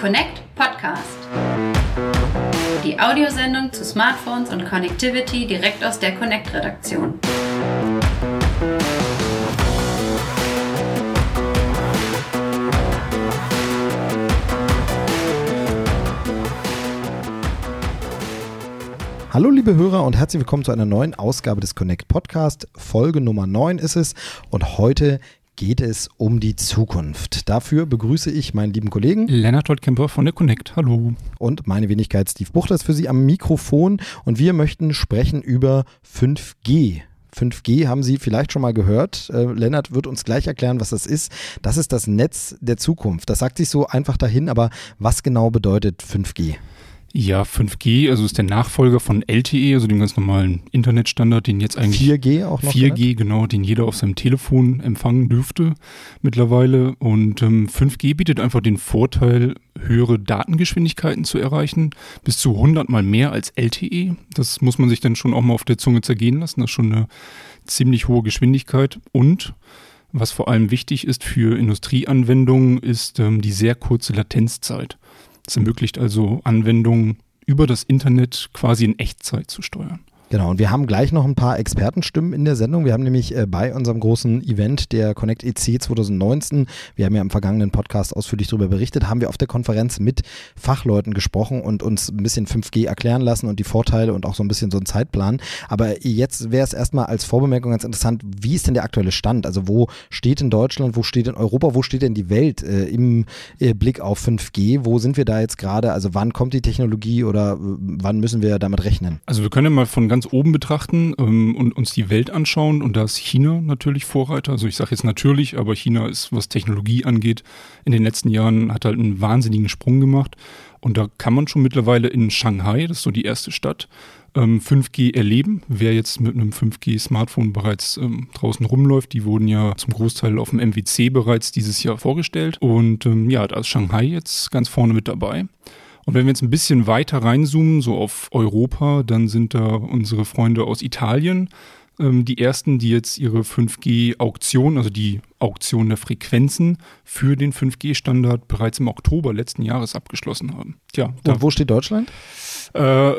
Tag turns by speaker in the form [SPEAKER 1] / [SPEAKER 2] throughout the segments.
[SPEAKER 1] Connect Podcast. Die Audiosendung zu Smartphones und Connectivity direkt aus der Connect-Redaktion.
[SPEAKER 2] Hallo liebe Hörer und herzlich willkommen zu einer neuen Ausgabe des Connect Podcast. Folge Nummer 9 ist es und heute geht es um die Zukunft. Dafür begrüße ich meinen lieben Kollegen
[SPEAKER 3] Lennart Holtkemper von der Connect. Hallo.
[SPEAKER 2] Und meine Wenigkeit Steve Buchter ist für Sie am Mikrofon und wir möchten sprechen über 5G. 5G haben Sie vielleicht schon mal gehört. Äh, Lennart wird uns gleich erklären, was das ist. Das ist das Netz der Zukunft. Das sagt sich so einfach dahin, aber was genau bedeutet 5G?
[SPEAKER 3] Ja, 5G, also ist der Nachfolger von LTE, also dem ganz normalen Internetstandard, den jetzt eigentlich
[SPEAKER 2] 4G auch noch
[SPEAKER 3] 4G, genannt? genau, den jeder auf seinem Telefon empfangen dürfte mittlerweile. Und ähm, 5G bietet einfach den Vorteil, höhere Datengeschwindigkeiten zu erreichen, bis zu 100 mal mehr als LTE. Das muss man sich dann schon auch mal auf der Zunge zergehen lassen. Das ist schon eine ziemlich hohe Geschwindigkeit und was vor allem wichtig ist für Industrieanwendungen, ist ähm, die sehr kurze Latenzzeit. Es ermöglicht also Anwendungen über das Internet quasi in Echtzeit zu steuern.
[SPEAKER 2] Genau, und wir haben gleich noch ein paar Expertenstimmen in der Sendung. Wir haben nämlich äh, bei unserem großen Event der Connect EC 2019, wir haben ja im vergangenen Podcast ausführlich darüber berichtet, haben wir auf der Konferenz mit Fachleuten gesprochen und uns ein bisschen 5G erklären lassen und die Vorteile und auch so ein bisschen so einen Zeitplan. Aber jetzt wäre es erstmal als Vorbemerkung ganz interessant, wie ist denn der aktuelle Stand? Also wo steht in Deutschland, wo steht in Europa, wo steht denn die Welt äh, im äh, Blick auf 5G? Wo sind wir da jetzt gerade? Also wann kommt die Technologie oder äh, wann müssen wir damit rechnen?
[SPEAKER 3] Also wir können ja mal von ganz ganz oben betrachten ähm, und uns die Welt anschauen, und da ist China natürlich Vorreiter. Also ich sage jetzt natürlich, aber China ist, was Technologie angeht, in den letzten Jahren hat halt einen wahnsinnigen Sprung gemacht. Und da kann man schon mittlerweile in Shanghai, das ist so die erste Stadt, 5G ähm, erleben. Wer jetzt mit einem 5G-Smartphone bereits ähm, draußen rumläuft, die wurden ja zum Großteil auf dem MWC bereits dieses Jahr vorgestellt. Und ähm, ja, da ist Shanghai jetzt ganz vorne mit dabei. Und wenn wir jetzt ein bisschen weiter reinzoomen, so auf Europa, dann sind da unsere Freunde aus Italien ähm, die ersten, die jetzt ihre 5G-Auktion, also die Auktion der Frequenzen für den 5G-Standard bereits im Oktober letzten Jahres abgeschlossen haben.
[SPEAKER 2] Tja, Und wo steht Deutschland?
[SPEAKER 3] Äh,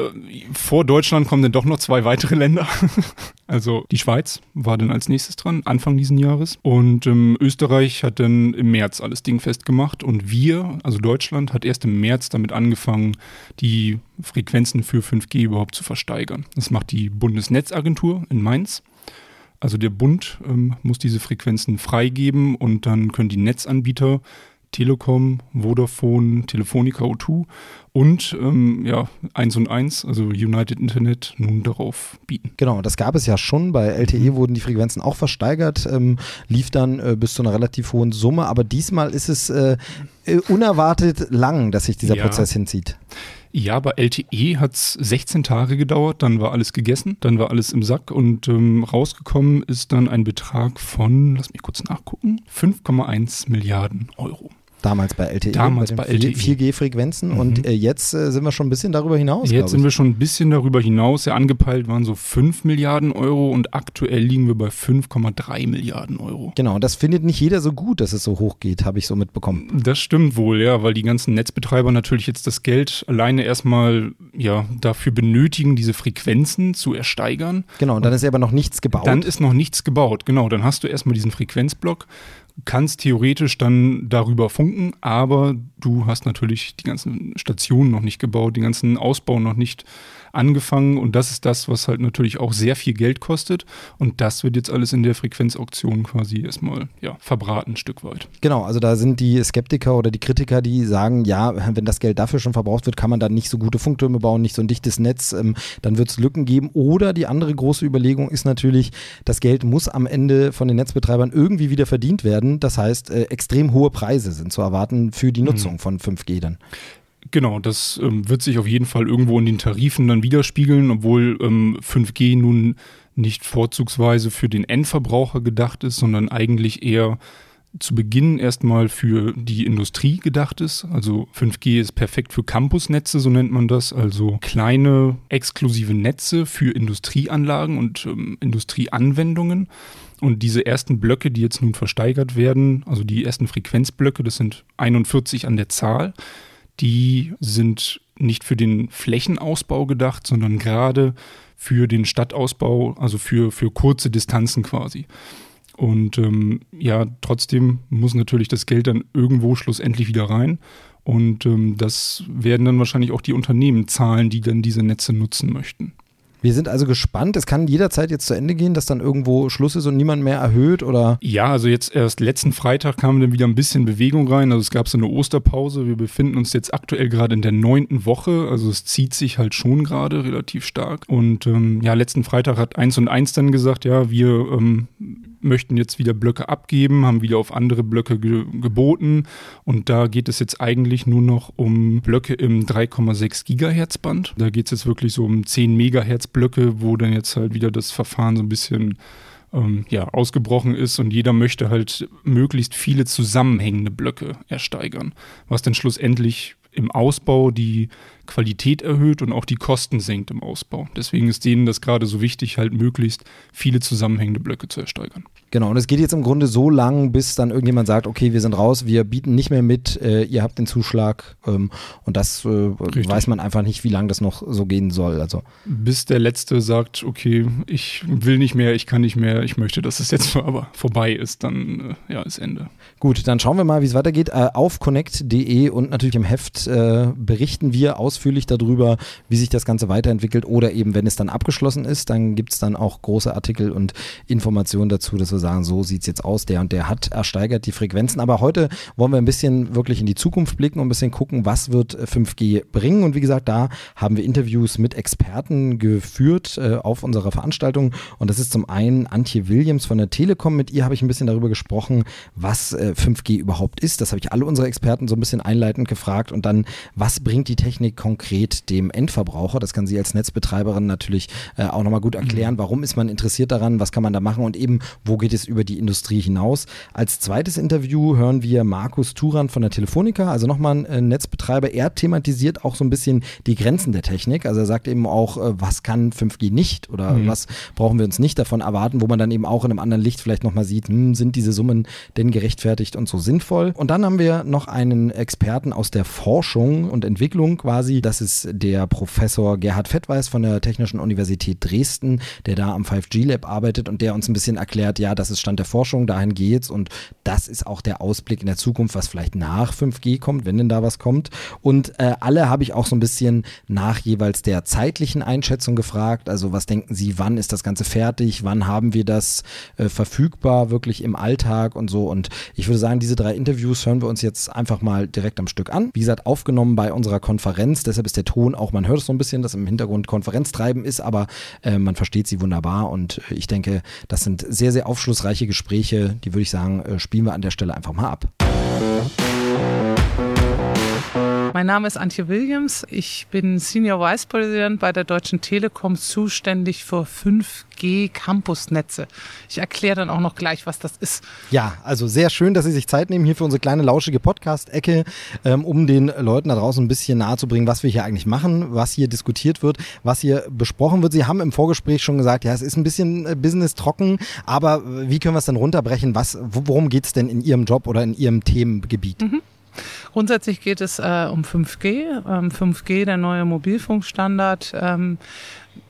[SPEAKER 3] vor Deutschland kommen dann doch noch zwei weitere Länder. also die Schweiz war dann als nächstes dran, Anfang diesen Jahres. Und ähm, Österreich hat dann im März alles Ding festgemacht. Und wir, also Deutschland, hat erst im März damit angefangen, die Frequenzen für 5G überhaupt zu versteigern. Das macht die Bundesnetzagentur in Mainz. Also der Bund ähm, muss diese Frequenzen freigeben und dann können die Netzanbieter Telekom, Vodafone, Telefonica O2 und ähm, ja, 1 und 1, also United Internet, nun darauf bieten.
[SPEAKER 2] Genau, das gab es ja schon. Bei LTE wurden die Frequenzen auch versteigert, ähm, lief dann äh, bis zu einer relativ hohen Summe, aber diesmal ist es äh, äh unerwartet lang, dass sich dieser ja. Prozess hinzieht.
[SPEAKER 3] Ja, bei LTE hat es 16 Tage gedauert, dann war alles gegessen, dann war alles im Sack und ähm, rausgekommen ist dann ein Betrag von, lass mich kurz nachgucken, 5,1 Milliarden Euro.
[SPEAKER 2] Damals bei LTE,
[SPEAKER 3] Damals bei, bei LTE.
[SPEAKER 2] 4G-Frequenzen mhm. und äh, jetzt äh, sind wir schon ein bisschen darüber hinaus.
[SPEAKER 3] Jetzt sind wir schon ein bisschen darüber hinaus. Ja, angepeilt waren so 5 Milliarden Euro und aktuell liegen wir bei 5,3 Milliarden Euro.
[SPEAKER 2] Genau, und das findet nicht jeder so gut, dass es so hoch geht, habe ich so mitbekommen.
[SPEAKER 3] Das stimmt wohl, ja, weil die ganzen Netzbetreiber natürlich jetzt das Geld alleine erstmal ja, dafür benötigen, diese Frequenzen zu ersteigern.
[SPEAKER 2] Genau, und dann und ist aber noch nichts gebaut.
[SPEAKER 3] Dann ist noch nichts gebaut, genau. Dann hast du erstmal diesen Frequenzblock kannst theoretisch dann darüber funken, aber du hast natürlich die ganzen Stationen noch nicht gebaut, den ganzen Ausbau noch nicht angefangen und das ist das, was halt natürlich auch sehr viel Geld kostet und das wird jetzt alles in der Frequenzauktion quasi erstmal ja, verbraten ein Stück weit.
[SPEAKER 2] Genau, also da sind die Skeptiker oder die Kritiker, die sagen, ja, wenn das Geld dafür schon verbraucht wird, kann man dann nicht so gute Funktürme bauen, nicht so ein dichtes Netz, ähm, dann wird es Lücken geben oder die andere große Überlegung ist natürlich, das Geld muss am Ende von den Netzbetreibern irgendwie wieder verdient werden, das heißt, äh, extrem hohe Preise sind zu erwarten für die mhm. Nutzung mhm. von 5G dann.
[SPEAKER 3] Genau, das ähm, wird sich auf jeden Fall irgendwo in den Tarifen dann widerspiegeln, obwohl ähm, 5G nun nicht vorzugsweise für den Endverbraucher gedacht ist, sondern eigentlich eher zu Beginn erstmal für die Industrie gedacht ist. Also 5G ist perfekt für Campusnetze, so nennt man das. Also kleine exklusive Netze für Industrieanlagen und ähm, Industrieanwendungen. Und diese ersten Blöcke, die jetzt nun versteigert werden, also die ersten Frequenzblöcke, das sind 41 an der Zahl, die sind nicht für den Flächenausbau gedacht, sondern gerade für den Stadtausbau, also für, für kurze Distanzen quasi. Und ähm, ja, trotzdem muss natürlich das Geld dann irgendwo schlussendlich wieder rein. Und ähm, das werden dann wahrscheinlich auch die Unternehmen zahlen, die dann diese Netze nutzen möchten.
[SPEAKER 2] Wir sind also gespannt. Es kann jederzeit jetzt zu Ende gehen, dass dann irgendwo Schluss ist und niemand mehr erhöht oder?
[SPEAKER 3] Ja, also jetzt erst letzten Freitag kam dann wieder ein bisschen Bewegung rein. Also es gab so eine Osterpause. Wir befinden uns jetzt aktuell gerade in der neunten Woche. Also es zieht sich halt schon gerade relativ stark. Und ähm, ja, letzten Freitag hat eins und eins dann gesagt, ja, wir ähm, möchten jetzt wieder Blöcke abgeben, haben wieder auf andere Blöcke ge geboten. Und da geht es jetzt eigentlich nur noch um Blöcke im 3,6 Gigahertz Band. Da geht es jetzt wirklich so um 10 Megahertz Blöcke, wo dann jetzt halt wieder das Verfahren so ein bisschen ähm, ja, ausgebrochen ist und jeder möchte halt möglichst viele zusammenhängende Blöcke ersteigern, was dann schlussendlich im Ausbau die Qualität erhöht und auch die Kosten senkt im Ausbau. Deswegen ist denen das gerade so wichtig, halt möglichst viele zusammenhängende Blöcke zu ersteigern.
[SPEAKER 2] Genau, und es geht jetzt im Grunde so lang, bis dann irgendjemand sagt, okay, wir sind raus, wir bieten nicht mehr mit, äh, ihr habt den Zuschlag ähm, und das äh, weiß man einfach nicht, wie lange das noch so gehen soll. Also
[SPEAKER 3] bis der Letzte sagt, okay, ich will nicht mehr, ich kann nicht mehr, ich möchte, dass es jetzt aber vorbei ist, dann äh, ja, ist Ende.
[SPEAKER 2] Gut, dann schauen wir mal, wie es weitergeht. Äh, auf connect.de und natürlich im Heft äh, berichten wir ausführlich darüber, wie sich das Ganze weiterentwickelt oder eben, wenn es dann abgeschlossen ist, dann gibt es dann auch große Artikel und Informationen dazu, dass wir sagen, so sieht es jetzt aus, der und der hat ersteigert die Frequenzen. Aber heute wollen wir ein bisschen wirklich in die Zukunft blicken und ein bisschen gucken, was wird 5G bringen. Und wie gesagt, da haben wir Interviews mit Experten geführt äh, auf unserer Veranstaltung. Und das ist zum einen Antje Williams von der Telekom. Mit ihr habe ich ein bisschen darüber gesprochen, was äh, 5G überhaupt ist. Das habe ich alle unsere Experten so ein bisschen einleitend gefragt. Und dann, was bringt die Technik konkret dem Endverbraucher? Das kann sie als Netzbetreiberin natürlich äh, auch nochmal gut erklären. Mhm. Warum ist man interessiert daran? Was kann man da machen? Und eben, wo geht es über die Industrie hinaus? Als zweites Interview hören wir Markus Turan von der Telefonica, also nochmal ein äh, Netzbetreiber. Er thematisiert auch so ein bisschen die Grenzen der Technik. Also er sagt eben auch, äh, was kann 5G nicht oder mhm. was brauchen wir uns nicht davon erwarten, wo man dann eben auch in einem anderen Licht vielleicht nochmal sieht, hm, sind diese Summen denn gerechtfertigt und so sinnvoll? Und dann haben wir noch einen Experten aus der Forschung und Entwicklung quasi. Das ist der Professor Gerhard Fettweis von der Technischen Universität Dresden, der da am 5G Lab arbeitet und der uns ein bisschen erklärt, ja, das ist Stand der Forschung, dahin geht's und das ist auch der Ausblick in der Zukunft, was vielleicht nach 5G kommt, wenn denn da was kommt. Und äh, alle habe ich auch so ein bisschen nach jeweils der zeitlichen Einschätzung gefragt. Also was denken Sie, wann ist das Ganze fertig? Wann haben wir das äh, verfügbar wirklich im Alltag und so? Und ich würde sagen, diese drei Interviews hören wir uns jetzt einfach mal direkt am Stück an. Wie gesagt, aufgenommen bei unserer Konferenz. Deshalb ist der Ton auch, man hört es so ein bisschen, dass im Hintergrund Konferenztreiben ist, aber äh, man versteht sie wunderbar. Und ich denke, das sind sehr, sehr aufschlussreiche Gespräche. Die würde ich sagen, äh, spielen wir an der Stelle einfach mal ab.
[SPEAKER 4] Mein Name ist Antje Williams. Ich bin Senior Vice President bei der Deutschen Telekom zuständig für 5G Campusnetze. Ich erkläre dann auch noch gleich, was das ist.
[SPEAKER 2] Ja, also sehr schön, dass Sie sich Zeit nehmen hier für unsere kleine lauschige Podcast-Ecke, ähm, um den Leuten da draußen ein bisschen nahezubringen, was wir hier eigentlich machen, was hier diskutiert wird, was hier besprochen wird. Sie haben im Vorgespräch schon gesagt, ja, es ist ein bisschen äh, Business trocken, aber wie können wir es denn runterbrechen? Was, worum geht es denn in Ihrem Job oder in Ihrem Themengebiet?
[SPEAKER 4] Mhm. Grundsätzlich geht es äh, um 5G. Ähm, 5G, der neue Mobilfunkstandard, ähm,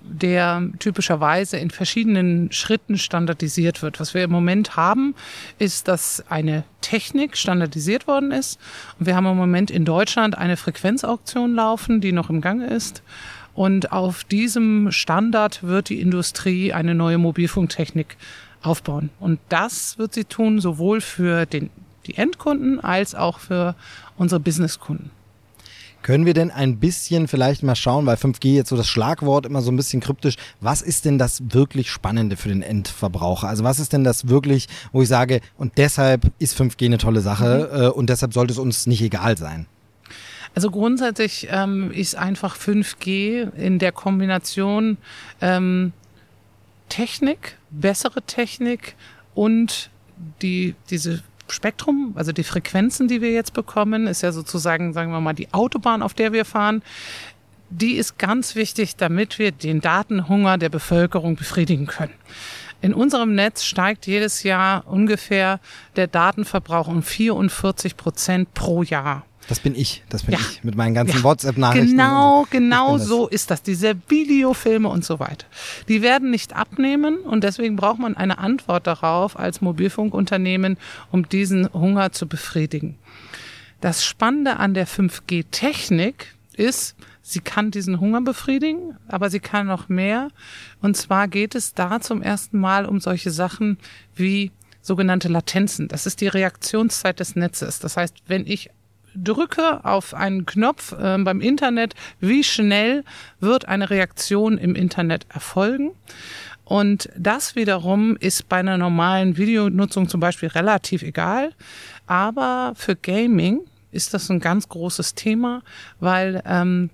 [SPEAKER 4] der typischerweise in verschiedenen Schritten standardisiert wird. Was wir im Moment haben, ist, dass eine Technik standardisiert worden ist. Und wir haben im Moment in Deutschland eine Frequenzauktion laufen, die noch im Gange ist. Und auf diesem Standard wird die Industrie eine neue Mobilfunktechnik aufbauen. Und das wird sie tun, sowohl für den die Endkunden als auch für unsere Businesskunden.
[SPEAKER 2] Können wir denn ein bisschen vielleicht mal schauen, weil 5G jetzt so das Schlagwort immer so ein bisschen kryptisch, was ist denn das wirklich Spannende für den Endverbraucher? Also was ist denn das wirklich, wo ich sage, und deshalb ist 5G eine tolle Sache mhm. äh, und deshalb sollte es uns nicht egal sein?
[SPEAKER 4] Also grundsätzlich ähm, ist einfach 5G in der Kombination ähm, Technik, bessere Technik und die, diese Spektrum, also die Frequenzen, die wir jetzt bekommen, ist ja sozusagen, sagen wir mal, die Autobahn, auf der wir fahren. Die ist ganz wichtig, damit wir den Datenhunger der Bevölkerung befriedigen können. In unserem Netz steigt jedes Jahr ungefähr der Datenverbrauch um 44 Prozent pro Jahr.
[SPEAKER 2] Das bin ich, das bin
[SPEAKER 4] Ja.
[SPEAKER 2] ich mit meinen ganzen
[SPEAKER 4] Ja.
[SPEAKER 2] WhatsApp-Nachrichten.
[SPEAKER 4] Genau,
[SPEAKER 2] so.
[SPEAKER 4] genau so ist das. Diese Videofilme und so weiter. Die werden nicht abnehmen und deswegen braucht man eine Antwort darauf als Mobilfunkunternehmen, um diesen Hunger zu befriedigen. Das Spannende an der 5G-Technik ist, sie kann diesen Hunger befriedigen, aber sie kann noch mehr. Und zwar geht es da zum ersten Mal um solche Sachen wie sogenannte Latenzen. Das ist die Reaktionszeit des Netzes. Das heißt, wenn ich drücke auf einen Knopf äh, beim Internet, wie schnell wird eine Reaktion im Internet erfolgen? Und das wiederum ist bei einer normalen Videonutzung zum Beispiel relativ egal. Aber für Gaming ist das ein ganz großes Thema, weil ähm,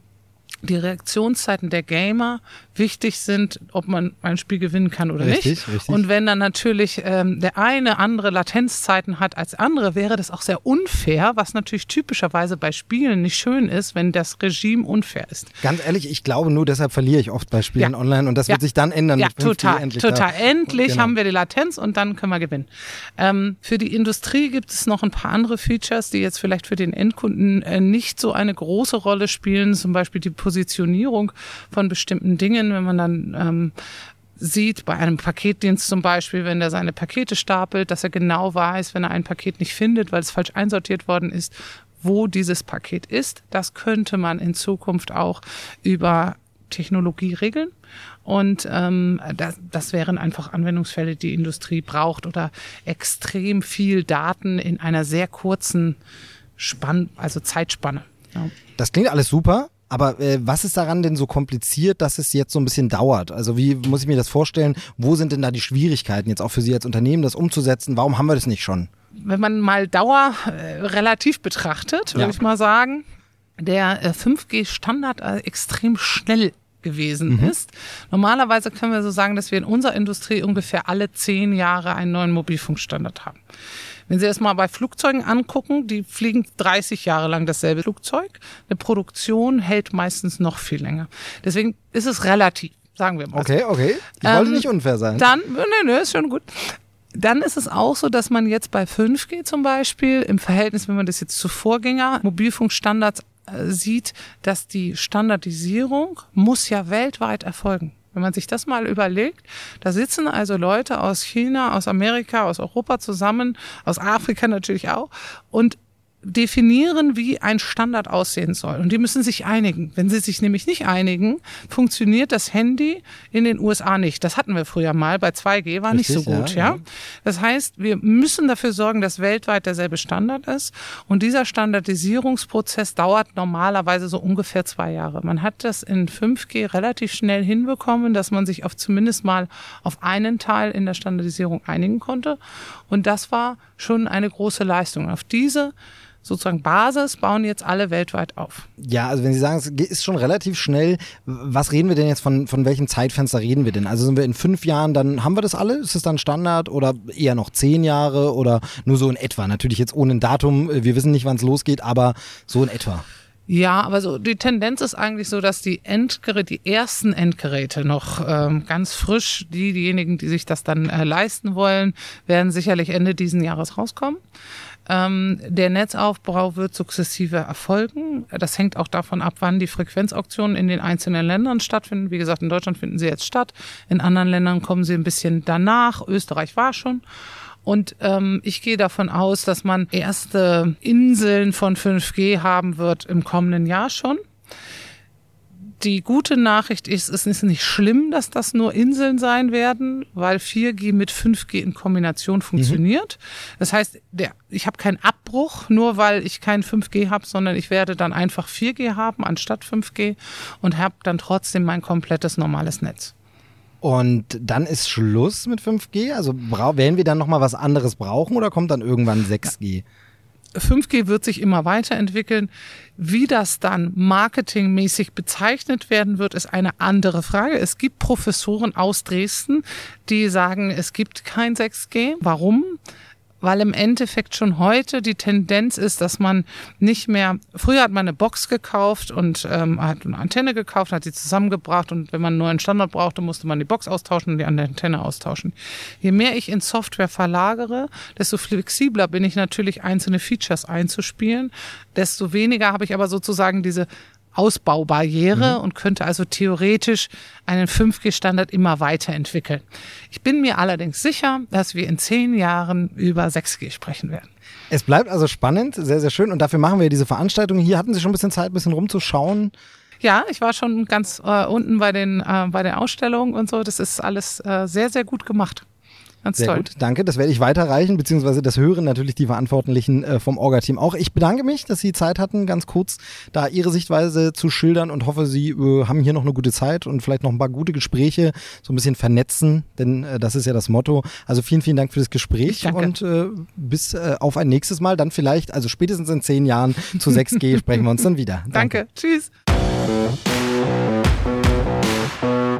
[SPEAKER 4] die Reaktionszeiten der Gamer wichtig sind, ob man ein Spiel gewinnen kann oder
[SPEAKER 2] Richtig,
[SPEAKER 4] nicht.
[SPEAKER 2] richtig.
[SPEAKER 4] Und wenn dann natürlich ähm, der eine andere Latenzzeiten hat als andere, wäre das auch sehr unfair, was natürlich typischerweise bei Spielen nicht schön ist, wenn das Regime unfair ist.
[SPEAKER 2] Ganz ehrlich, ich glaube nur deshalb verliere ich oft bei Spielen
[SPEAKER 4] Ja.
[SPEAKER 2] online und das
[SPEAKER 4] Ja.
[SPEAKER 2] wird sich dann ändern.
[SPEAKER 4] Ja,
[SPEAKER 2] mit 5G
[SPEAKER 4] total,
[SPEAKER 2] endlich
[SPEAKER 4] total.
[SPEAKER 2] da.
[SPEAKER 4] Endlich
[SPEAKER 2] Genau.
[SPEAKER 4] haben wir die Latenz und dann können wir gewinnen. Ähm, für die Industrie gibt es noch ein paar andere Features, die jetzt vielleicht für den Endkunden äh, nicht so eine große Rolle spielen. Zum Beispiel die Positionierung von bestimmten Dingen, wenn man dann ähm, sieht, bei einem Paketdienst zum Beispiel, wenn der seine Pakete stapelt, dass er genau weiß, wenn er ein Paket nicht findet, weil es falsch einsortiert worden ist, wo dieses Paket ist. Das könnte man in Zukunft auch über Technologie regeln. Und ähm, das, das wären einfach Anwendungsfälle, die Industrie braucht oder extrem viel Daten in einer sehr kurzen Spann, also Zeitspanne. Ja.
[SPEAKER 2] Das klingt alles super. Aber äh, was ist daran denn so kompliziert, dass es jetzt so ein bisschen dauert? Also wie muss ich mir das vorstellen? Wo sind denn da die Schwierigkeiten jetzt auch für Sie als Unternehmen, das umzusetzen? Warum haben wir das nicht schon?
[SPEAKER 4] wenn man mal Dauer äh, relativ betrachtet, würde
[SPEAKER 2] Ja.
[SPEAKER 4] ich mal sagen, der äh, 5G-Standard äh, extrem schnell gewesen ist. Normalerweise können wir so sagen, dass wir in unserer Industrie ungefähr alle zehn Jahre einen neuen Mobilfunkstandard haben. Wenn Sie das mal bei Flugzeugen angucken, die fliegen 30 Jahre lang dasselbe Flugzeug. Eine Produktion hält meistens noch viel länger. Deswegen ist es relativ, sagen wir mal.
[SPEAKER 2] Okay, okay. Ich
[SPEAKER 4] Ähm,
[SPEAKER 2] wollte nicht unfair sein.
[SPEAKER 4] Dann, nö, nö, ist schon gut. Dann ist es auch so, dass man jetzt bei 5G zum Beispiel im Verhältnis, wenn man das jetzt zu Vorgänger Mobilfunkstandards äh, sieht, dass die Standardisierung muss ja weltweit erfolgen. Wenn man sich das mal überlegt, da sitzen also Leute aus China, aus Amerika, aus Europa zusammen, aus Afrika natürlich auch und definieren, wie ein Standard aussehen soll. Und die müssen sich einigen. Wenn sie sich nämlich nicht einigen, funktioniert das Handy in den USA nicht. Das hatten wir früher mal. Bei 2G war nicht
[SPEAKER 2] Richtig,
[SPEAKER 4] so gut,
[SPEAKER 2] ja,
[SPEAKER 4] ja,
[SPEAKER 2] ja.
[SPEAKER 4] Das heißt, wir müssen dafür sorgen, dass weltweit derselbe Standard ist. Und dieser Standardisierungsprozess dauert normalerweise so ungefähr zwei Jahre. Man hat das in 5G relativ schnell hinbekommen, dass man sich auf zumindest mal auf einen Teil in der Standardisierung einigen konnte. Und das war schon eine große Leistung. Auf diese sozusagen Basis bauen jetzt alle weltweit auf.
[SPEAKER 2] Ja, also wenn Sie sagen, es ist schon relativ schnell, was reden wir denn jetzt von, von welchem Zeitfenster reden wir denn? Also sind wir in fünf Jahren, dann haben wir das alle? Ist es dann Standard oder eher noch zehn Jahre oder nur so in etwa? Natürlich jetzt ohne ein Datum, äh, wir wissen nicht, wann es losgeht, aber so in etwa.
[SPEAKER 4] Ja, aber so die Tendenz ist eigentlich so, dass die Endgeräte, die ersten Endgeräte noch ähm, ganz frisch, die diejenigen, die sich das dann äh, leisten wollen, werden sicherlich Ende diesen Jahres rauskommen. Ähm, der Netzaufbau wird sukzessive erfolgen. Das hängt auch davon ab, wann die Frequenzauktionen in den einzelnen Ländern stattfinden. Wie gesagt, in Deutschland finden sie jetzt statt. In anderen Ländern kommen sie ein bisschen danach. Österreich war schon. Und ähm, ich gehe davon aus, dass man erste Inseln von 5G haben wird im kommenden Jahr schon. Die gute Nachricht ist, es ist nicht schlimm, dass das nur Inseln sein werden, weil 4G mit 5G in Kombination funktioniert. Das heißt, der, ich habe keinen Abbruch, nur weil ich kein 5G habe, sondern ich werde dann einfach 4G haben anstatt 5G und habe dann trotzdem mein komplettes normales Netz.
[SPEAKER 2] Und dann ist Schluss mit 5G? Also werden wir dann nochmal was anderes brauchen oder kommt dann irgendwann 6G?
[SPEAKER 4] 5G wird sich immer weiterentwickeln. Wie das dann marketingmäßig bezeichnet werden wird, ist eine andere Frage. Es gibt Professoren aus Dresden, die sagen, es gibt kein 6G. Warum? Weil im Endeffekt schon heute die Tendenz ist, dass man nicht mehr, früher hat man eine Box gekauft und ähm, hat eine Antenne gekauft, hat sie zusammengebracht und wenn man einen neuen Standard brauchte, musste man die Box austauschen und die Antenne austauschen. Je mehr ich in Software verlagere, desto flexibler bin ich natürlich einzelne Features einzuspielen, desto weniger habe ich aber sozusagen diese Ausbaubarriere mhm. und könnte also theoretisch einen 5G-Standard immer weiterentwickeln. Ich bin mir allerdings sicher, dass wir in zehn Jahren über 6G sprechen werden.
[SPEAKER 2] Es bleibt also spannend, sehr, sehr schön. Und dafür machen wir diese Veranstaltung. Hier hatten Sie schon ein bisschen Zeit, ein bisschen rumzuschauen.
[SPEAKER 4] Ja, ich war schon ganz äh, unten bei den, äh, bei den Ausstellungen und so. Das ist alles äh, sehr, sehr gut gemacht.
[SPEAKER 2] Ganz Sehr toll. gut, danke. Das werde ich weiterreichen, beziehungsweise das hören natürlich die Verantwortlichen äh, vom Orga-Team auch. Ich bedanke mich, dass Sie Zeit hatten, ganz kurz da Ihre Sichtweise zu schildern und hoffe, Sie äh, haben hier noch eine gute Zeit und vielleicht noch ein paar gute Gespräche, so ein bisschen vernetzen, denn äh, das ist ja das Motto. Also vielen, vielen Dank für das Gespräch und äh, bis äh, auf ein nächstes Mal. Dann vielleicht, also spätestens in zehn Jahren zu 6G sprechen wir uns dann wieder.
[SPEAKER 4] Danke. danke. Tschüss.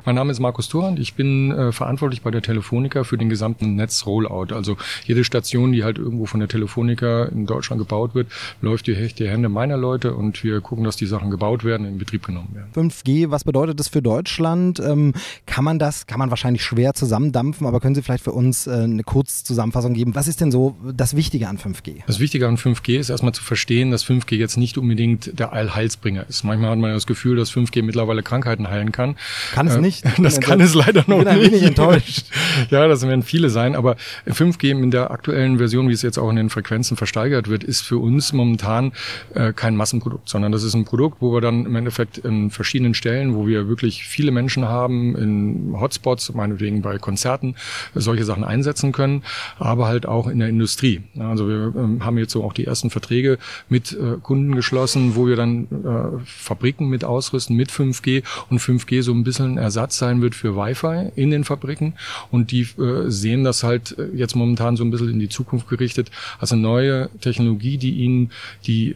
[SPEAKER 5] Mein Name ist Markus Thurand. Ich bin äh, verantwortlich bei der Telefonica für den gesamten Netz-Rollout. Also jede Station, die halt irgendwo von der Telefonica in Deutschland gebaut wird, läuft durch die Hände meiner Leute und wir gucken, dass die Sachen gebaut werden, in Betrieb genommen werden.
[SPEAKER 2] 5G, was bedeutet das für Deutschland? Ähm, kann man das, kann man wahrscheinlich schwer zusammendampfen, aber können Sie vielleicht für uns äh, eine Kurzzusammenfassung geben? Was ist denn so das Wichtige an 5G?
[SPEAKER 5] Das Wichtige an 5G ist erstmal zu verstehen, dass 5G jetzt nicht unbedingt der Allheilsbringer ist. Manchmal hat man das Gefühl, dass 5G mittlerweile Krankheiten heilen kann.
[SPEAKER 2] Kann es äh, nicht?
[SPEAKER 5] Das kann es leider noch bin nicht. Bin enttäuscht. ja, das werden viele sein, aber 5G in der aktuellen Version, wie es jetzt auch in den Frequenzen versteigert wird, ist für uns momentan äh, kein Massenprodukt, sondern das ist ein Produkt, wo wir dann im Endeffekt in verschiedenen Stellen, wo wir wirklich viele Menschen haben, in Hotspots, meinetwegen bei Konzerten, solche Sachen einsetzen können, aber halt auch in der Industrie. Also wir ähm, haben jetzt so auch die ersten Verträge mit äh, Kunden geschlossen, wo wir dann äh, Fabriken mit ausrüsten mit 5G und 5G so ein bisschen Ersatz sein wird für Wi-Fi in den Fabriken. Und die äh, sehen das halt jetzt momentan so ein bisschen in die Zukunft gerichtet als eine neue Technologie, die ihnen die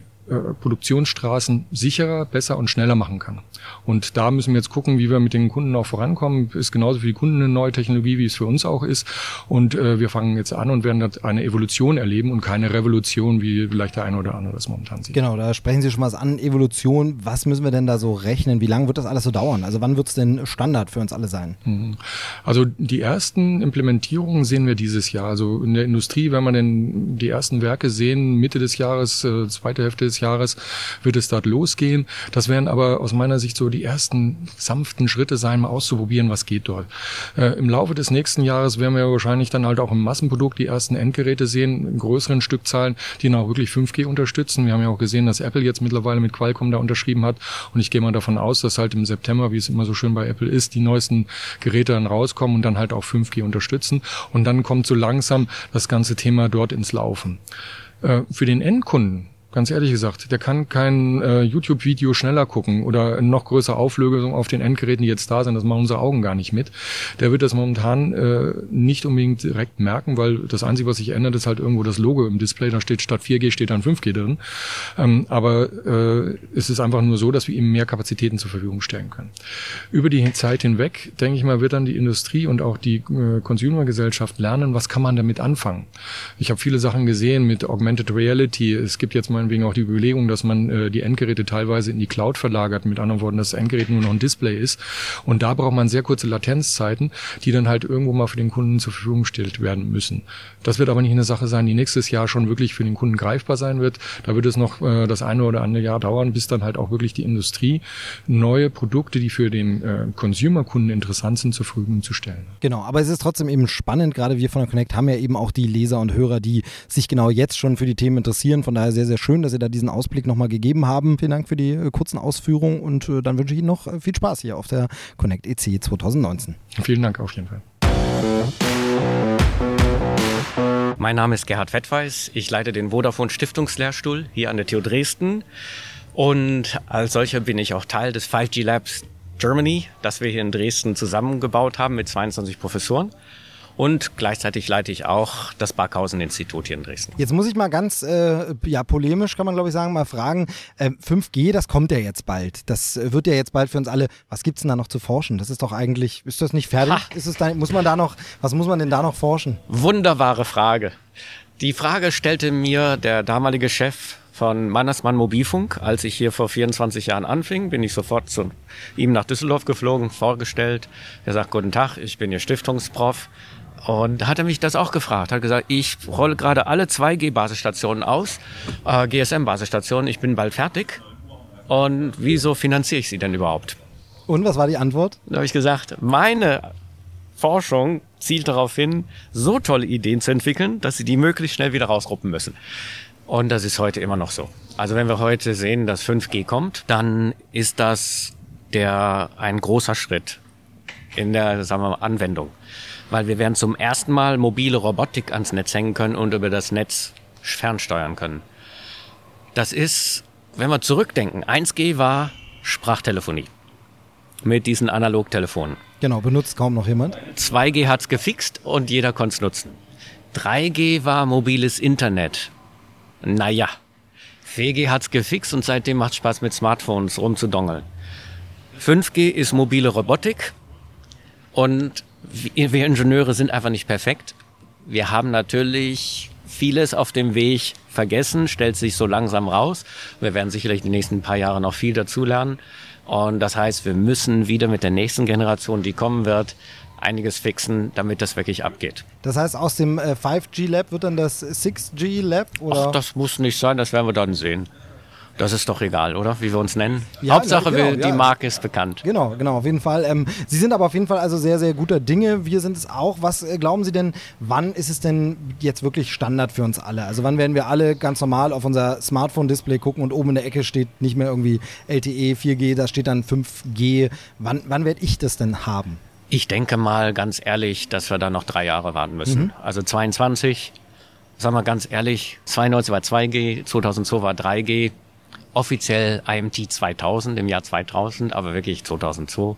[SPEAKER 5] Produktionsstraßen sicherer, besser und schneller machen kann. Und da müssen wir jetzt gucken, wie wir mit den Kunden auch vorankommen. Ist genauso für die Kunden eine neue Technologie, wie es für uns auch ist. Und äh, wir fangen jetzt an und werden dort eine Evolution erleben und keine Revolution, wie vielleicht der eine oder andere das momentan sieht.
[SPEAKER 2] Genau, da sprechen Sie schon was an. Evolution, was müssen wir denn da so rechnen? Wie lange wird das alles so dauern? Also wann wird es denn Standard für uns alle sein? Mhm.
[SPEAKER 5] Also die ersten Implementierungen sehen wir dieses Jahr. Also in der Industrie, wenn man denn die ersten Werke sehen, Mitte des Jahres, äh, zweite Hälfte des Jahres wird es dort losgehen. Das werden aber aus meiner Sicht so die ersten sanften Schritte sein, mal auszuprobieren, was geht dort. Äh, Im Laufe des nächsten Jahres werden wir wahrscheinlich dann halt auch im Massenprodukt die ersten Endgeräte sehen, in größeren Stückzahlen, die dann auch wirklich 5G unterstützen. Wir haben ja auch gesehen, dass Apple jetzt mittlerweile mit Qualcomm da unterschrieben hat und ich gehe mal davon aus, dass halt im September, wie es immer so schön bei Apple ist, die neuesten Geräte dann rauskommen und dann halt auch 5G unterstützen und dann kommt so langsam das ganze Thema dort ins Laufen. Äh, für den Endkunden Ganz ehrlich gesagt, der kann kein äh, YouTube-Video schneller gucken oder noch größere Auflösung auf den Endgeräten, die jetzt da sind. Das machen unsere Augen gar nicht mit. Der wird das momentan äh, nicht unbedingt direkt merken, weil das Einzige, was sich ändert, ist halt irgendwo das Logo im Display. Da steht statt 4G steht dann 5G drin. Ähm, aber äh, es ist einfach nur so, dass wir ihm mehr Kapazitäten zur Verfügung stellen können. Über die Zeit hinweg, denke ich mal, wird dann die Industrie und auch die äh, Consumer-Gesellschaft lernen, was kann man damit anfangen. Ich habe viele Sachen gesehen mit Augmented Reality. Es gibt jetzt mal meinetwegen auch die Überlegung, dass man äh, die Endgeräte teilweise in die Cloud verlagert, mit anderen Worten, dass das Endgerät nur noch ein Display ist. Und da braucht man sehr kurze Latenzzeiten, die dann halt irgendwo mal für den Kunden zur Verfügung gestellt werden müssen. Das wird aber nicht eine Sache sein, die nächstes Jahr schon wirklich für den Kunden greifbar sein wird. Da wird es noch äh, das eine oder andere Jahr dauern, bis dann halt auch wirklich die Industrie neue Produkte, die für den äh, Consumer-Kunden interessant sind, zur Verfügung zu stellen.
[SPEAKER 2] Genau, aber es ist trotzdem eben spannend, gerade wir von der Connect haben ja eben auch die Leser und Hörer, die sich genau jetzt schon für die Themen interessieren. Von daher sehr, sehr schön schön, dass Sie da diesen Ausblick nochmal gegeben haben. Vielen Dank für die äh, kurzen Ausführungen und äh, dann wünsche ich Ihnen noch äh, viel Spaß hier auf der Connect EC 2019.
[SPEAKER 5] Vielen Dank auf jeden Fall.
[SPEAKER 6] Mein Name ist Gerhard Wettweis. Ich leite den Vodafone Stiftungslehrstuhl hier an der TU Dresden. Und als solcher bin ich auch Teil des 5G Labs Germany, das wir hier in Dresden zusammengebaut haben mit 22 Professoren. Und gleichzeitig leite ich auch das Barkhausen-Institut hier in Dresden.
[SPEAKER 2] Jetzt muss ich mal ganz äh, ja, polemisch, kann man glaube ich sagen, mal fragen. Äh, 5G, das kommt ja jetzt bald. Das wird ja jetzt bald für uns alle. Was gibt es denn da noch zu forschen? Das ist doch eigentlich, ist das nicht fertig? Ist es da, muss man da noch, was muss man denn da noch forschen?
[SPEAKER 6] Wunderbare Frage. Die Frage stellte mir der damalige Chef von Mannesmann Mobilfunk. Als ich hier vor 24 Jahren anfing, bin ich sofort zu ihm nach Düsseldorf geflogen, vorgestellt. Er sagt, guten Tag, ich bin Ihr Stiftungsprof. Und hat er mich das auch gefragt, hat gesagt, ich rolle gerade alle 2G-Basisstationen aus, äh, GSM-Basisstationen, ich bin bald fertig. Und wieso finanziere ich sie denn überhaupt?
[SPEAKER 2] Und was war die Antwort?
[SPEAKER 6] Da habe ich gesagt, meine Forschung zielt darauf hin, so tolle Ideen zu entwickeln, dass sie die möglichst schnell wieder rausruppen müssen. Und das ist heute immer noch so. Also wenn wir heute sehen, dass 5G kommt, dann ist das der ein großer Schritt in der sagen wir mal, Anwendung. Weil wir werden zum ersten Mal mobile Robotik ans Netz hängen können und über das Netz fernsteuern können. Das ist, wenn wir zurückdenken, 1G war Sprachtelefonie mit diesen Analogtelefonen.
[SPEAKER 2] Genau, benutzt kaum noch jemand.
[SPEAKER 6] 2G hat's gefixt und jeder konnte es nutzen. 3G war mobiles Internet. Naja. 4G hat's gefixt und seitdem macht Spaß mit Smartphones rumzudongeln. 5G ist mobile Robotik und wir Ingenieure sind einfach nicht perfekt. Wir haben natürlich vieles auf dem Weg vergessen, stellt sich so langsam raus. Wir werden sicherlich die nächsten paar Jahre noch viel dazulernen. Und das heißt, wir müssen wieder mit der nächsten Generation, die kommen wird, einiges fixen, damit das wirklich abgeht.
[SPEAKER 2] Das heißt, aus dem äh, 5G Lab wird dann das 6G Lab?
[SPEAKER 6] Oder? Ach, das muss nicht sein, das werden wir dann sehen. Das ist doch egal, oder? Wie wir uns nennen.
[SPEAKER 2] Ja,
[SPEAKER 6] Hauptsache,
[SPEAKER 2] genau,
[SPEAKER 6] wir, die
[SPEAKER 2] ja.
[SPEAKER 6] Marke ist bekannt.
[SPEAKER 2] Genau, genau, auf jeden Fall. Ähm, Sie sind aber auf jeden Fall also sehr, sehr guter Dinge. Wir sind es auch. Was äh, glauben Sie denn, wann ist es denn jetzt wirklich Standard für uns alle? Also wann werden wir alle ganz normal auf unser Smartphone-Display gucken und oben in der Ecke steht nicht mehr irgendwie LTE, 4G, da steht dann 5G. Wann, wann werde ich das denn haben?
[SPEAKER 6] Ich denke mal ganz ehrlich, dass wir da noch drei Jahre warten müssen.
[SPEAKER 2] Mhm.
[SPEAKER 6] Also 22, sagen wir ganz ehrlich, 92 war 2G, 2002 war 3G, offiziell IMT 2000 im Jahr 2000, aber wirklich 2002.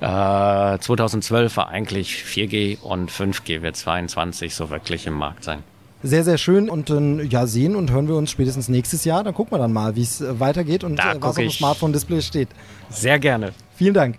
[SPEAKER 6] Äh, 2012 war eigentlich 4G und 5G wird 22 so wirklich im Markt sein.
[SPEAKER 2] Sehr, sehr schön und äh, ja, sehen und hören wir uns spätestens nächstes Jahr. Dann gucken wir dann mal, wie es äh, weitergeht und
[SPEAKER 6] Da
[SPEAKER 2] äh, was auf dem. Smartphone-Display steht.
[SPEAKER 6] Sehr gerne.
[SPEAKER 2] Vielen Dank.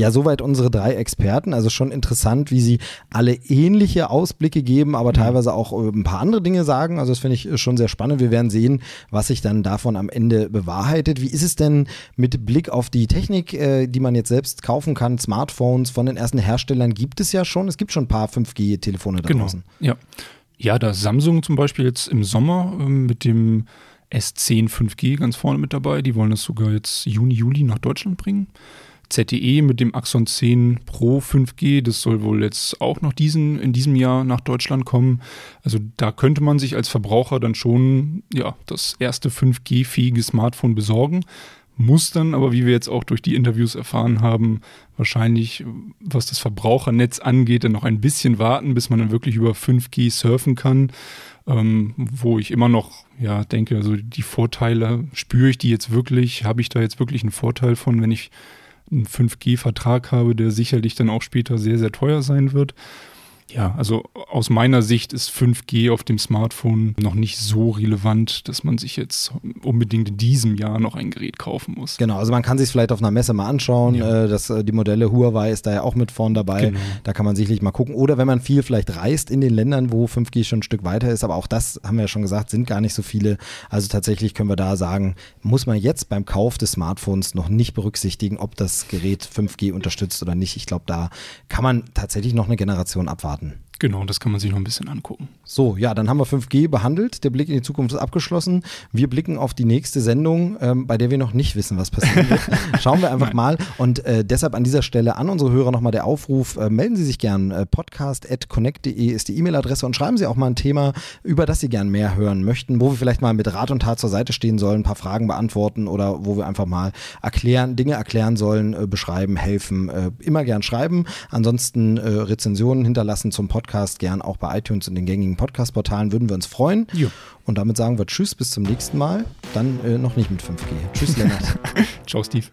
[SPEAKER 2] Ja, soweit unsere drei Experten. Also schon interessant, wie sie alle ähnliche Ausblicke geben, aber teilweise auch äh, ein paar andere Dinge sagen. Also das finde ich äh, schon sehr spannend. Wir werden sehen, was sich dann davon am Ende bewahrheitet. Wie ist es denn mit Blick auf die Technik, äh, die man jetzt selbst kaufen kann? Smartphones von den ersten Herstellern gibt es ja schon. Es gibt schon ein paar 5G-Telefone da
[SPEAKER 3] Genau.
[SPEAKER 2] draußen.
[SPEAKER 3] Ja. Ja, da Samsung zum Beispiel jetzt im Sommer ähm, mit dem S10 5G ganz vorne mit dabei. Die wollen das sogar jetzt Juni, Juli nach Deutschland bringen. ZTE mit dem Axon 10 Pro 5G, das soll wohl jetzt auch noch diesen, in diesem Jahr nach Deutschland kommen. Also da könnte man sich als Verbraucher dann schon ja, das erste 5G-fähige Smartphone besorgen. Muss dann aber, wie wir jetzt auch durch die Interviews erfahren haben, wahrscheinlich, was das Verbrauchernetz angeht, dann noch ein bisschen warten, bis man dann wirklich über 5G surfen kann. Ähm, wo ich immer noch, ja, denke, also die Vorteile, spüre ich die jetzt wirklich? Habe ich da jetzt wirklich einen Vorteil von, wenn ich einen 5G-Vertrag habe, der sicherlich dann auch später sehr, sehr teuer sein wird? Ja, also aus meiner Sicht ist 5G auf dem Smartphone noch nicht so relevant, dass man sich jetzt unbedingt in diesem Jahr noch ein Gerät kaufen muss.
[SPEAKER 2] Genau, also man kann sich vielleicht auf einer Messe mal anschauen.
[SPEAKER 3] Ja.
[SPEAKER 2] Äh, das, äh, die Modelle Huawei ist da ja auch mit vorn dabei.
[SPEAKER 3] Genau.
[SPEAKER 2] Da kann man sicherlich mal gucken. Oder wenn man viel vielleicht reist in den Ländern, wo 5G schon ein Stück weiter ist, aber auch das haben wir ja schon gesagt, sind gar nicht so viele. Also tatsächlich können wir da sagen, muss man jetzt beim Kauf des Smartphones noch nicht berücksichtigen, ob das Gerät 5G unterstützt oder nicht. Ich glaube, da kann man tatsächlich noch eine Generation abwarten. Garten.
[SPEAKER 3] Genau, das kann man sich noch ein bisschen angucken.
[SPEAKER 2] So, ja, dann haben wir 5G behandelt. Der Blick in die Zukunft ist abgeschlossen. Wir blicken auf die nächste Sendung, ähm, bei der wir noch nicht wissen, was passieren wird. Schauen wir einfach mal. Und äh, deshalb an dieser Stelle an unsere Hörer nochmal der Aufruf, äh, melden Sie sich gern. Äh, podcast.connect.de ist die E-Mail-Adresse und schreiben Sie auch mal ein Thema, über das Sie gern mehr hören möchten, wo wir vielleicht mal mit Rat und Tat zur Seite stehen sollen, ein paar Fragen beantworten oder wo wir einfach mal erklären, Dinge erklären sollen, äh, beschreiben, helfen. Äh, immer gern schreiben. Ansonsten äh, Rezensionen hinterlassen zum Podcast, gern auch bei iTunes und den gängigen Podcast-Portalen, würden wir uns freuen.
[SPEAKER 3] Jo.
[SPEAKER 2] Und damit sagen wir Tschüss, bis zum nächsten Mal. Dann äh, noch nicht mit 5G. Tschüss, Lennart.
[SPEAKER 3] Ciao, Steve.